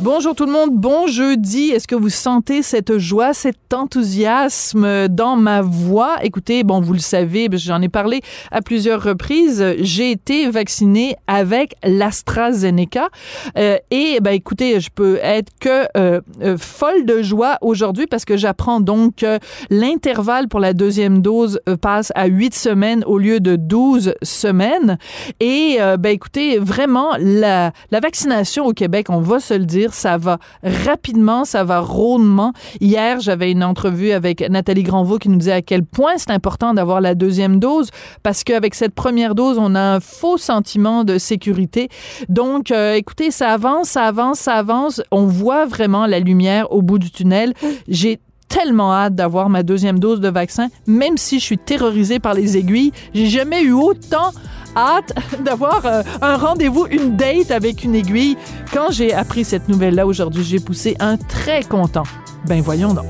Bonjour tout le monde, bon jeudi. Est-ce que vous sentez cette joie, cet enthousiasme dans ma voix? Écoutez, bon, vous le savez, j'en ai parlé à plusieurs reprises. J'ai été vaccinée avec l'AstraZeneca. Euh, et, ben, écoutez, je peux être que euh, euh, folle de joie aujourd'hui parce que j'apprends donc que l'intervalle pour la deuxième dose passe à huit semaines au lieu de 12 semaines. Et, ben, écoutez, vraiment, la, la vaccination au Québec, on va se le dire, ça va rapidement, ça va rondement. Hier, j'avais une entrevue avec Nathalie Granvaux qui nous disait à quel point c'est important d'avoir la deuxième dose parce qu'avec cette première dose, on a un faux sentiment de sécurité. Donc, euh, écoutez, ça avance, ça avance, ça avance. On voit vraiment la lumière au bout du tunnel. J'ai tellement hâte d'avoir ma deuxième dose de vaccin, même si je suis terrorisée par les aiguilles. J'ai jamais eu autant hâte d'avoir euh, un rendez-vous, une date avec une aiguille. Quand j'ai appris cette nouvelle-là aujourd'hui, j'ai poussé un très content. Ben voyons donc.